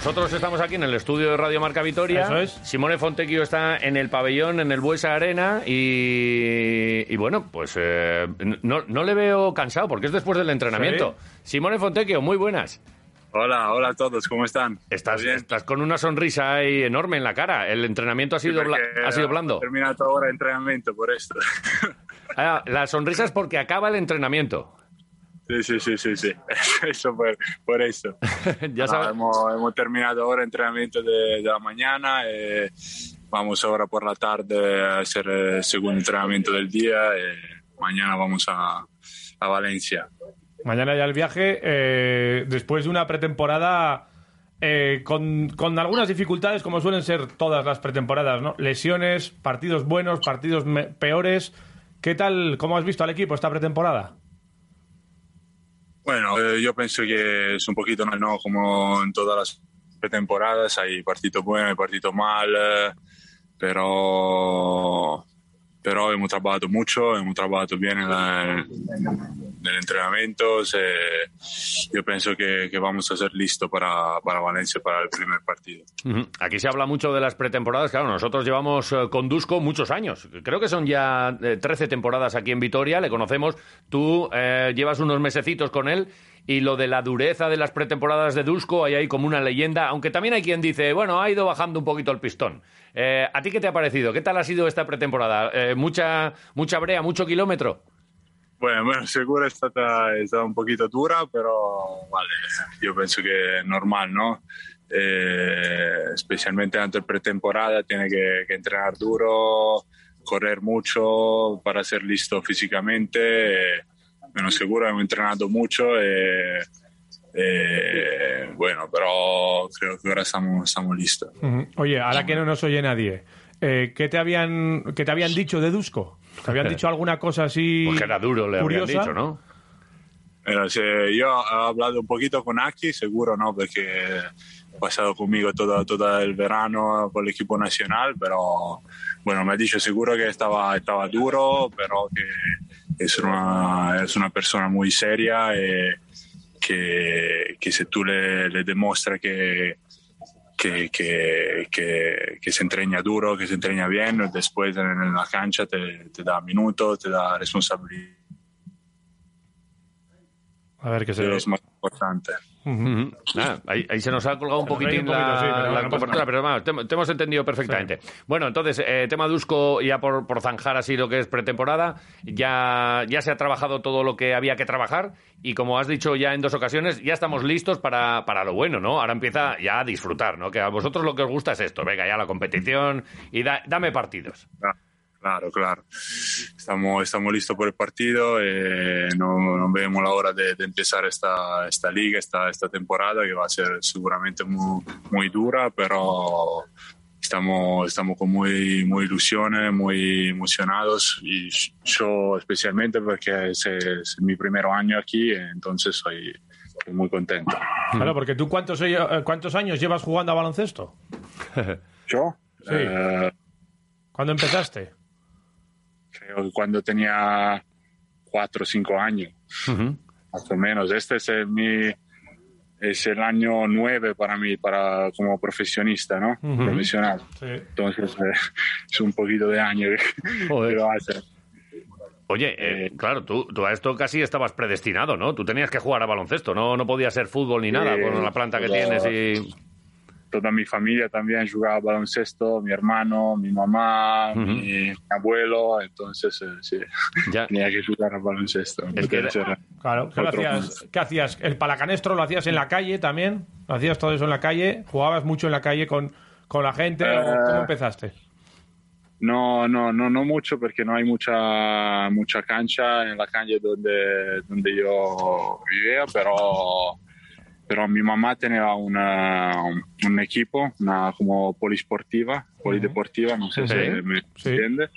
nosotros estamos aquí en el estudio de Radio Marca Vitoria. Eso es. Simone Fontecchio está en el pabellón, en el Buesa Arena. Y, y bueno, pues eh, no, no le veo cansado porque es después del entrenamiento. Simone Fontecchio, muy buenas. Hola, hola a todos, ¿cómo están? Estás, bien? estás con una sonrisa ahí enorme en la cara. El entrenamiento ha sido, ha sido blando. Ho terminato ora l'entrenamento por esto. Ah, la sonrisa es porque acaba el entrenamiento. Sí, sí, sí, sí, sí. Eso por, por eso. ya sabes. hemos, hemos terminado ahora el entrenamiento de, de la mañana y vamos ahora por la tarde a hacer el segundo entrenamiento del día y mañana vamos a, a Valencia. Mañana ya el viaje, eh, después de una pretemporada eh, con, con algunas dificultades, como suelen ser todas las pretemporadas, ¿no? Lesiones, partidos buenos, partidos peores. ¿Qué tal, cómo has visto al equipo esta pretemporada? Bueno, eh, yo pienso que es un poquito ¿no? como en todas las pretemporadas, hay partidos buenos, hay partidos malos, pero, pero hemos trabajado mucho, hemos trabajado bien en, la- en entrenamiento. eh, yo pienso que, vamos a ser listos para, para Valencia para el primer partido. Aquí se habla mucho de las pretemporadas. Claro, nosotros llevamos eh, con Dusko muchos años. Creo que son ya eh, 13 temporadas aquí en Vitoria. Le conocemos. Tú eh, llevas unos mesecitos con él. Y lo de la dureza de las pretemporadas de Dusko, hay ahí como una leyenda. Aunque también hay quien dice, bueno, ha ido bajando un poquito el pistón. Eh, ¿A ti qué te ha parecido? ¿Qué tal ha sido esta pretemporada? Eh, ¿Mucha, ¿Mucha brea, mucho kilómetro? Bueno, seguro è stata, è stata un poquito dura, però vale, io penso che è normal, ¿no? Eh, especialmente antes de pretemporada, tiene que, entrenar duro, correr mucho para ser listo físicamente. Bueno, seguro hemos entrenado mucho. eh, eh, bueno, pero creo que ahora estamos, estamos listos. Ujú. Oye, ahora que no nos oye nadie, eh, ¿qué, te habían, ¿qué te habían dicho de Dusko? ¿Te habían dicho alguna cosa así Pues que era duro, le curiosa? dicho, ¿no? Pero si yo he hablado un poquito con Aki, seguro no, porque ha pasado conmigo todo, todo el verano con el equipo nacional, pero bueno, me ha dicho seguro que estaba, estaba duro, pero que es una, es una persona muy seria y que, que si tú le, le demuestras que, que, que, que, que se entrena duro, que se entrena bien, después en la cancha te, te da minutos, te da responsabilidad, A ver, qué se es importante. Ah, ahí, ahí se nos ha colgado un poquitín ido un poquito, la, sí, pero la no cobertura, pero vamos, te, te hemos entendido perfectamente. Bueno, entonces, eh, tema Dusko, ya por, por zanjar así lo que es pretemporada, ya, ya se ha trabajado todo lo que había que trabajar y como has dicho ya en dos ocasiones, ya estamos listos para, para lo bueno, ¿no? Ahora empieza ya a disfrutar, ¿no? Que a vosotros lo que os gusta es esto, venga ya la competición y da- dame partidos. Claro, claro. Estamos, estamos listos por el partido. eh, no, no vemos la hora de, de empezar esta, esta liga, esta, esta temporada, que va a ser seguramente muy, muy dura, pero estamos, estamos con muy, muy ilusiones, muy emocionados y yo especialmente porque es, es mi primer año aquí, entonces soy muy contento. Claro, porque tú cuántos, eh, cuántos años llevas jugando a baloncesto? ¿Yo? Sí. Eh, ¿Cuándo empezaste? Creo que cuando tenía cuatro o cinco años. Más o menos. Este es el, mi, es el año nueve para mí, para, como profesionista, ¿no? Profesional. Sí. Entonces, eh, es un poquito de año que, Joder. que lo hace. Oye, eh, claro, tú, tú a esto casi estabas predestinado, ¿no? Tú tenías que jugar a baloncesto, no, no podía ser fútbol ni nada con la planta que tienes y... Toda mi familia también jugaba baloncesto, mi hermano, mi mamá, mi abuelo, entonces eh, sí, Ya. tenía que jugar al baloncesto. Es que Entonces, era- Claro, ¿qué, hacías? ¿Qué hacías? ¿El palacanestro lo hacías en la calle también? ¿Lo hacías todo eso en la calle? ¿Jugabas mucho en la calle con, con la gente? ¿O Eh, ¿Cómo empezaste? No, no, no, no mucho porque no hay mucha, mucha cancha en la calle donde, donde yo vivía, pero, pero mi mamá tenía una, un, un equipo, una como polisportiva, polideportiva, no sé Sí, si me sí. entiende.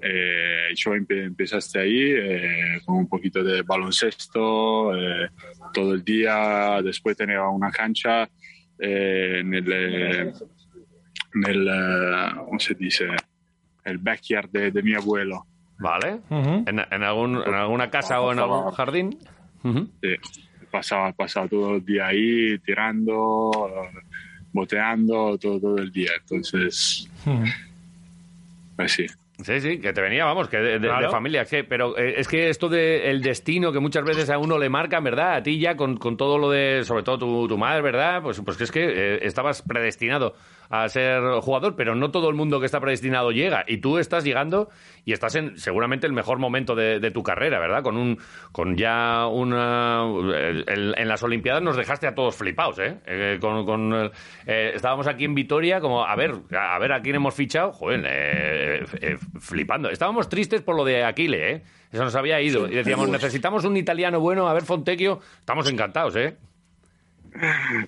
Eh, yo empe- empezaste ahí eh, con un poquito de baloncesto eh, todo el día. Después tenía una cancha eh, en el, eh, eh, ¿cómo se dice? El backyard de, de mi abuelo. ¿Vale? Ujú. ¿En, en algún, ¿En alguna casa o en algún jardín? Ujú. Sí, pasaba, pasaba todo el día ahí tirando, boteando todo, todo el día. Entonces, pues sí. Sí, sí, que te venía, vamos, que de, familia. pero eh, es que esto del destino que muchas veces a uno le marca, ¿verdad? A ti ya con, con todo lo de, sobre todo tu, tu madre, ¿verdad? Pues, pues que es que eh, estabas predestinado a ser jugador, pero no todo el mundo que está predestinado llega. Y tú estás llegando y estás en seguramente el mejor momento de, tu carrera, ¿verdad? Con un con ya una... en las Olimpiadas nos dejaste a todos flipados, ¿eh? eh con, eh, estábamos aquí en Vitoria como, a ver, a ver a quién hemos fichado. Joder, eh, flipando. Estábamos tristes por lo de Aquile, ¿eh? Eso nos había ido. y decíamos, necesitamos un italiano bueno. A ver, Fontecchio, estamos encantados, ¿eh?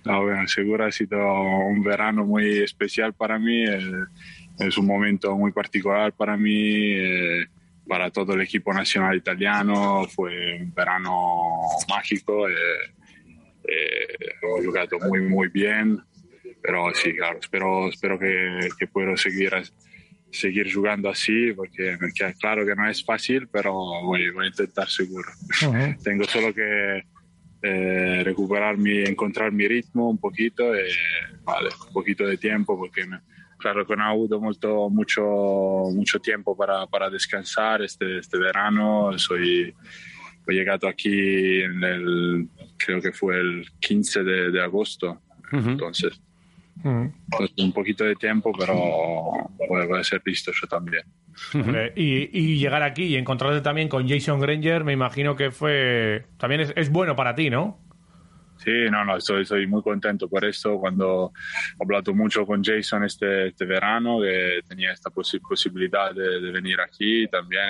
No, bueno, seguro ha sido un verano muy especial para mí. es un momento muy particular para mí, eh, para todo el equipo nacional italiano. Fue un verano mágico. Eh, eh, hemos jugado muy, muy bien. Pero sí, claro, espero, espero que, que pueda seguir, seguir jugando así, porque claro que no es fácil, pero voy, voy a intentar seguro. Tengo solo que eh, recuperar mi, encontrar mi ritmo un poquito, e, vale, un poquito de tiempo porque claro que no he avuto mucho, mucho, mucho tiempo para, para descansar este, este verano. Soy, he llegado aquí en el, creo que fue el 15 de, de agosto, entonces pues un poquito de tiempo, pero voy, a ser listo yo también. Y, llegar aquí y encontrarte también con Jason Granger, me imagino que fue. También es, bueno para ti, ¿no? Sí, no, no, estoy, estoy, muy contento por esto. Cuando he hablado mucho con Jason este, este verano, que tenía esta posibilidad de, venir aquí también,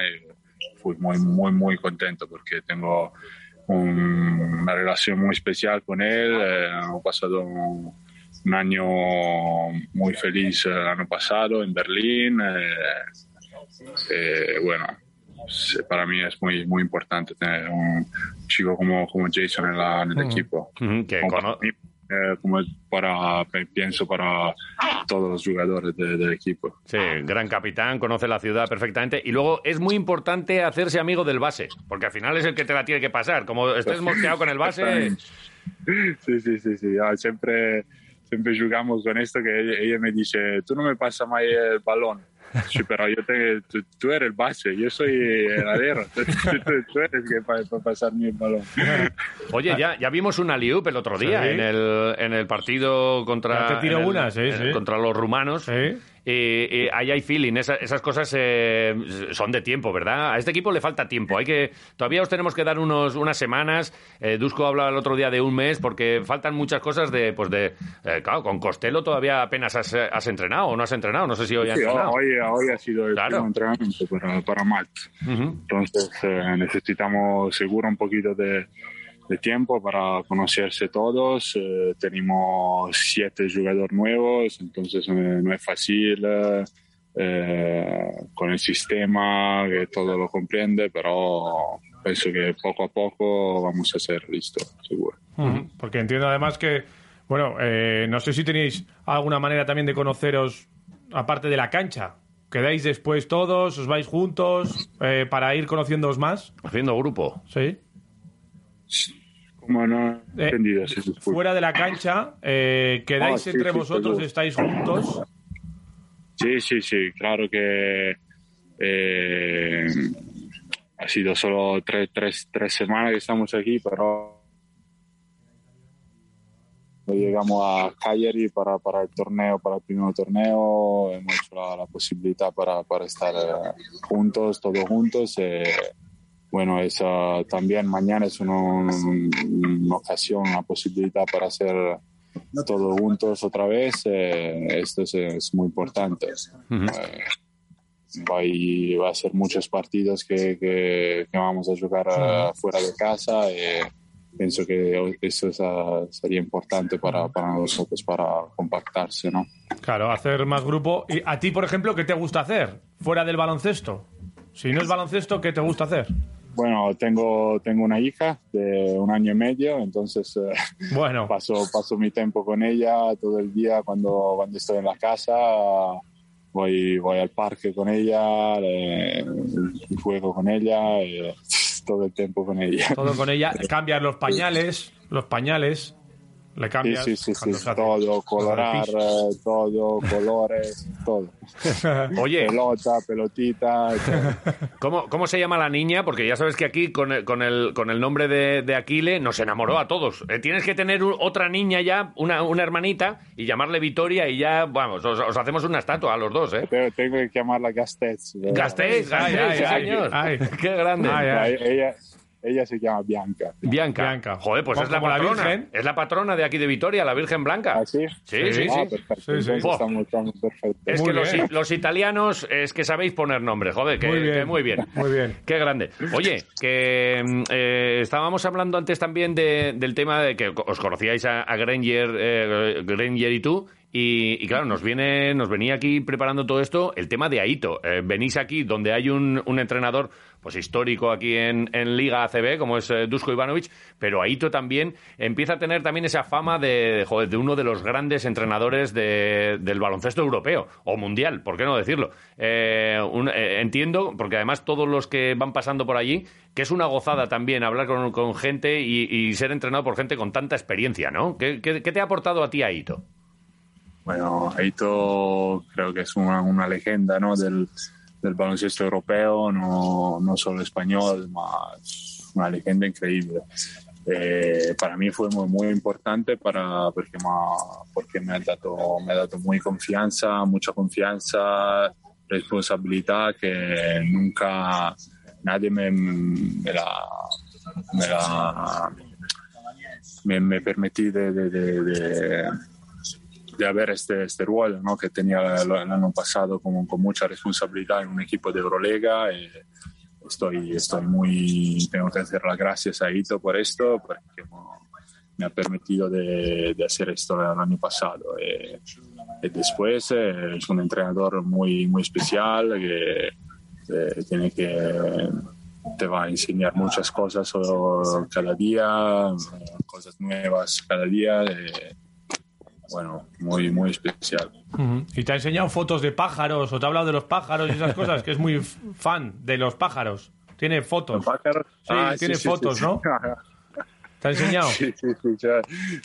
fui muy, muy, muy contento porque tengo una relación muy especial con él. Eh, hemos pasado un año muy feliz el año pasado en Berlín. Eh, eh, bueno, para mí es muy, muy importante tener un chico como, como Jason en, el equipo. Eh, como, para, pienso para todos los jugadores del equipo. Sí, gran capitán, conoce la ciudad perfectamente y luego es muy importante hacerse amigo del base, porque al final es el que te la tiene que pasar. Como estés mosqueado con el base... Sí, sí, sí, sí. Ah, siempre siempre jugamos con esto que ella, me dice, tú no me pasas más el balón. Sí, pero yo te, tú, eres el base, yo soy el alero. Tú, tú, eres que para, pasarme el balón. Oye, ya, ya vimos una liup el otro día en, el, en el partido contra, contra los rumanos. Sí eh, ahí hay feeling. esas cosas eh, son de tiempo, ¿verdad? A este equipo le falta tiempo. Hay que todavía os tenemos que dar unos unas semanas. Eh, Dusko hablaba el otro día de un mes porque faltan muchas cosas de pues de eh, claro con Costello todavía apenas has, entrenado o no has entrenado. No sé si hoy has entrenado. Hoy, ha sido el entrenamiento para, para Matt. Entonces necesitamos seguro un poquito de de tiempo para conocerse todos. Eh, tenemos siete jugadores nuevos, entonces no es fácil eh, con el sistema que todo lo comprende, pero pienso que poco a poco vamos a ser listos, seguro. Porque entiendo además que, bueno, eh, no sé si tenéis alguna manera también de conoceros aparte de la cancha. ¿Quedáis después todos? ¿Os vais juntos para ir conociéndoos más? Haciendo grupo. Sí. Bueno, eh, entendido, fuera de la cancha, eh, ¿quedáis ah, entre vosotros? ¿Estáis juntos? Sí, sí, sí, claro que eh, ha sido solo tres, tres, tres semanas que estamos aquí, pero llegamos a Cagliari para, para el torneo, para el primer torneo, hemos hecho la, posibilidad para, para estar juntos, todos juntos bueno, esa también mañana es una, ocasión, una posibilidad para hacer todos juntos otra vez. Eh, esto es, muy importante. Eh, va, a, ser muchos partidos que, que, vamos a jugar eh, fuera de casa. pienso que eso sería importante para, para, nosotros, para compactarse, ¿no? Claro, hacer más grupo. ¿Y a ti, por ejemplo, qué te gusta hacer fuera del baloncesto? Si no es baloncesto, ¿qué te gusta hacer? Bueno, tengo, tengo una hija de un año y medio, entonces eh, bueno. paso, paso mi tiempo con ella todo el día cuando, cuando estoy en la casa. Voy, voy al parque con ella, juego con ella, todo el tiempo con ella. Todo con ella. Cambiar los pañales, los pañales. Le cambias. Sí, sí, sí, sí, todo, colorar, todo, colores, todo. Oye, Pelota, pelotita, todo. ¿cómo, ¿cómo se llama la niña? Porque ya sabes que aquí con el, con el, con el nombre de, de Aquile nos enamoró a todos. Eh, tienes que tener otra niña ya, una, una hermanita, y llamarle Victoria y ya, vamos, os, os hacemos una estatua a los dos, ¿eh? Pero tengo que llamarla Gastez. ¿verdad? Gastéis, Ay, ay, ay, señor. ay. Qué grande. Ay, ay. Ella, ella, se llama Bianca. Bianca. Bianca. Joder, pues es la patrona. Virgen. Es la patrona de aquí de Vitoria, la Virgen Blanca. ¿Ah, sí? Sí, sí, Ah, sí. perfecto. Sí, estamos, estamos. Es Muy que los italianos es que sabéis poner nombres, joder, que Muy bien. que muy bien. Muy bien. Qué grande. Oye, que mm, eh, estábamos hablando antes también de- del tema de que os conocíais a, a Granger, eh, Granger y tú. Y, claro, nos viene, nos venía aquí preparando todo esto el tema de Aito. Eh, venís aquí donde hay un, entrenador pues histórico aquí en, Liga ACB, como es eh, Dusko Ivanovic, pero Aito también empieza a tener también esa fama de, joder, de uno de los grandes entrenadores de- del baloncesto europeo o mundial, ¿por qué no decirlo? Eh, un- eh, entiendo, porque además todos los que van pasando por allí, que es una gozada también hablar con, gente y, ser entrenado por gente con tanta experiencia, ¿no? ¿Qué, qué- qué te ha aportado a ti Aito? Bueno, Aito creo que es una, una leyenda ¿no? del, del baloncesto europeo, no, no solo español, más una leyenda increíble. Eh, para mí fue muy, muy importante para, porque, ma- porque me, ha dado, me ha dado muy confianza, mucha confianza, responsabilidad que nunca nadie me, me la... Me la me, me permití de, de- de- de- de haber este, este rol ¿no? que tenía el, el año pasado con, con mucha responsabilidad en un equipo de Eurolega. eh, estoy, estoy muy, tengo que hacer las gracias a Ito por esto, porque me ha permitido de, de hacer esto el año pasado. eh, y después eh, es un entrenador muy, muy especial que eh, tiene que te va a enseñar muchas cosas cada día, eh, cosas nuevas cada día. Bueno, muy, muy especial. Y te ha enseñado fotos de pájaros, o te ha hablado de los pájaros y esas cosas, que es muy fan de los pájaros. Tiene fotos. Sí, tiene fotos, ¿no? ¿Te ha enseñado? Sí, sí, sí. ya.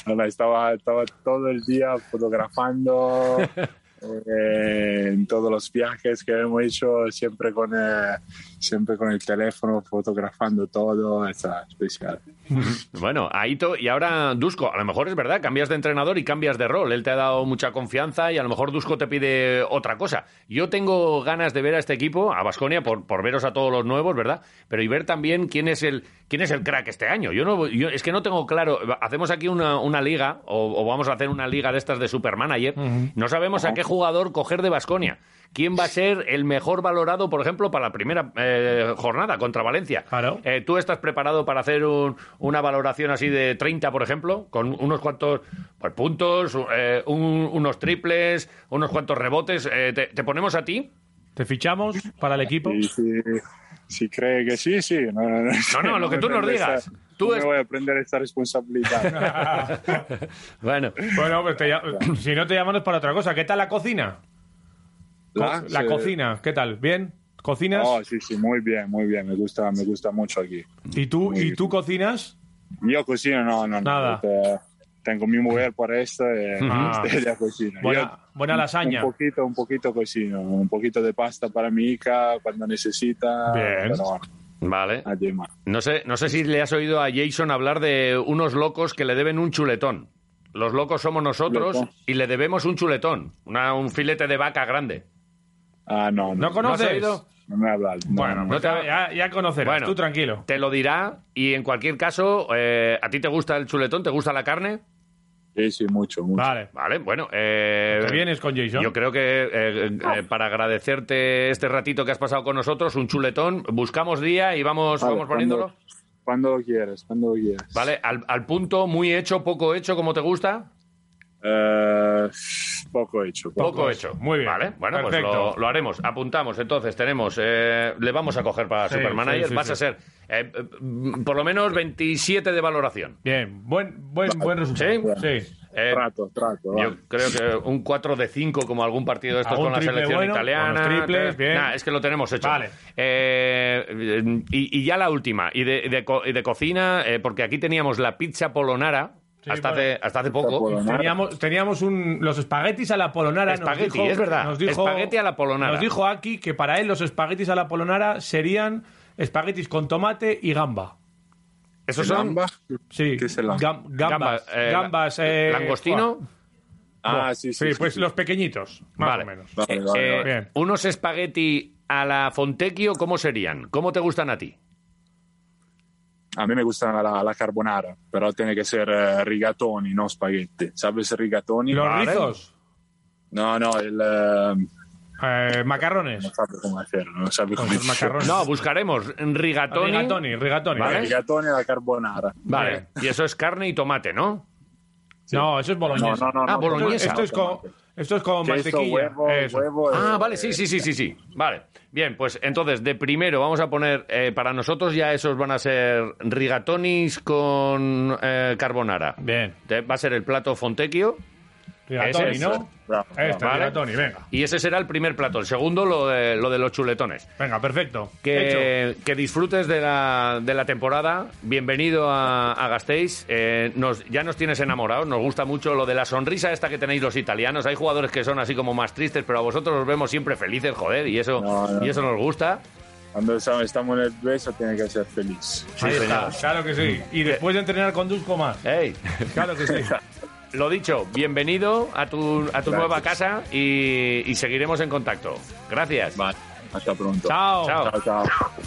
Nada, estaba, estaba todo el día fotografando eh, en todos los viajes que hemos hecho, siempre con, eh, siempre con el teléfono, fotografando todo. Está especial. Bueno, Aito y ahora Dusko, a lo mejor es verdad, cambias de entrenador y cambias de rol. Él te ha dado mucha confianza y a lo mejor Dusko te pide otra cosa. Yo tengo ganas de ver a este equipo, a Basconia, por, por veros a todos los nuevos, ¿verdad? Pero y ver también quién es el quién es el crack este año. Yo no, yo, es que no tengo claro. Hacemos aquí una, una liga o, o vamos a hacer una liga de estas de Supermanager. No sabemos a qué jugador coger de Basconia. ¿Quién va a ser el mejor valorado, por ejemplo, para la primera eh, jornada contra Valencia? Claro. Eh, ¿Tú estás preparado para hacer un- una valoración así de 30, por ejemplo? Con unos cuantos pues, puntos, eh, un- unos triples, unos cuantos rebotes. Eh, te, te ponemos a ti? ¿Te fichamos para el equipo? Y si, si cree que sí, sí. No, no, no, No, no, lo que tú nos digas. Tú no es- me voy a prender esta responsabilidad. Bueno, Bueno, pues te llam- si no te llamamos para otra cosa. ¿Qué tal la cocina? Co- La- la sí. cocina, ¿qué tal? ¿Bien? ¿Cocinas? Oh, sí, sí, muy bien, muy bien. Me gusta, me gusta mucho aquí. ¿Y tú, muy ¿Y bien. tú cocinas? Yo cocino, no, no, no. Nada. Te- tengo mi mujer por esto y Ah. ella cocina. Buena, Yo buena lasaña. Un poquito, un poquito cocino. Un poquito de pasta para mi hija cuando necesita. Bien. Pero bueno, vale. No sé, no sé si le has oído a Jason hablar de unos locos que le deben un chuletón. Los locos somos nosotros Chuletón. y le debemos un chuletón, una- un filete de vaca grande. Ah, no, ¿No no. conoces? No me ha hablado. No, Bueno, no, pues te- ya, ya conocerás. Bueno. tú tranquilo. Te lo dirá y en cualquier caso, eh, ¿a ti te gusta el chuletón? ¿Te gusta la carne? Sí, sí, mucho, mucho. Vale. Vale, bueno. eh, ¿Te vienes con Jason? Yo creo que eh, eh, para agradecerte este ratito que has pasado con nosotros, un chuletón, buscamos día y vamos, Vale, vamos poniéndolo. Cuando, cuando lo quieras, cuando lo quieras. Vale, al, al punto, muy hecho, poco hecho, como te gusta. Eh, poco hecho. Poco hecho. Muy bien. Vale, bueno, pues Perfecto. lo, lo haremos. Apuntamos. Entonces, tenemos. eh, le vamos a coger para Sí, Supermanager. sí, sí, Vas sí. a ser eh, eh, por lo menos 27 de valoración. Bien, buen, buen, buen resultado. ¿Sí? Sí. Eh, Trato, trato. yo creo que un 4 de 5, como algún partido de estos con la selección bueno, italiana. triples, bien. Nah, es que lo tenemos hecho. Vale. Eh, y, y ya la última. Y de, de co- y de cocina, eh, porque aquí teníamos la pizza polonara. Hasta, bueno. hace, hasta hace poco. Teníamos, teníamos un, los espaguetis a la polonara. nos Espagueti, dijo- es verdad. Nos dijo, Espagueti a la polonara. Nos dijo aquí que para él los espaguetis a la polonara serían espaguetis con tomate y gamba. Esos ¿El son gamba? Sí, ¿Qué es el gamba? gam- gambas. eh, gambas, la- eh, langostino. Ah, sí, sí. Sí, sí, pues sí. los pequeñitos, más Vale. o menos. Vale, Eh, vale, eh, vale. Bien. Unos espagueti a la Fontecchio, ¿cómo serían? ¿Cómo te gustan a ti? A mí me gusta la, la carbonara, pero tiene que ser eh, rigatoni, no spaghetti. ¿Sabes rigatoni? Los Vale. rizos, No, no, el... eh, eh, macarrones. no sabe cómo hacerlo, no sabe cómo Pues decirlo. macarrones. No, buscaremos rigatoni. Rigatoni, rigatoni. Vale. Rigatoni a la carbonara. Vale. Y eso es carne y tomate, ¿no? No, eso es No, boloñesa. no, no. Ah, no, boloñesa. Esto es con, esto es con Queso, mantequilla. huevo, Eso. huevo. Ah, eh, vale, sí, sí, sí, sí, sí. Vale. Bien, pues entonces, de primero vamos a poner, eh, para nosotros ya esos van a ser rigatonis con eh, carbonara. Bien. Va a ser el plato Fontecchio Rigatoni, Ese, ¿no? bravo, Este, Vale. rigatoni, venga. y ese será el primer plato. El segundo, lo de, lo de los chuletones. Venga, perfecto. Que, que disfrutes de la, de la temporada. Bienvenido a, a Gasteiz. Eh, nos, ya nos tienes enamorados. Nos gusta mucho lo de la sonrisa esta que tenéis los italianos. Hay jugadores que son así como más tristes, pero a vosotros os vemos siempre felices, joder, y eso, No, no. y eso nos gusta. Cuando estamos en el beso, tiene que ser feliz. Ahí Sí, está, señor. claro que sí. Y después de entrenar con Dusko más. Ey, Claro que sí. lo dicho, bienvenido a tu, a tu nueva casa y, y seguiremos en contacto. Gracias. Vale, hasta pronto. Chao. Chao. Chao, chao.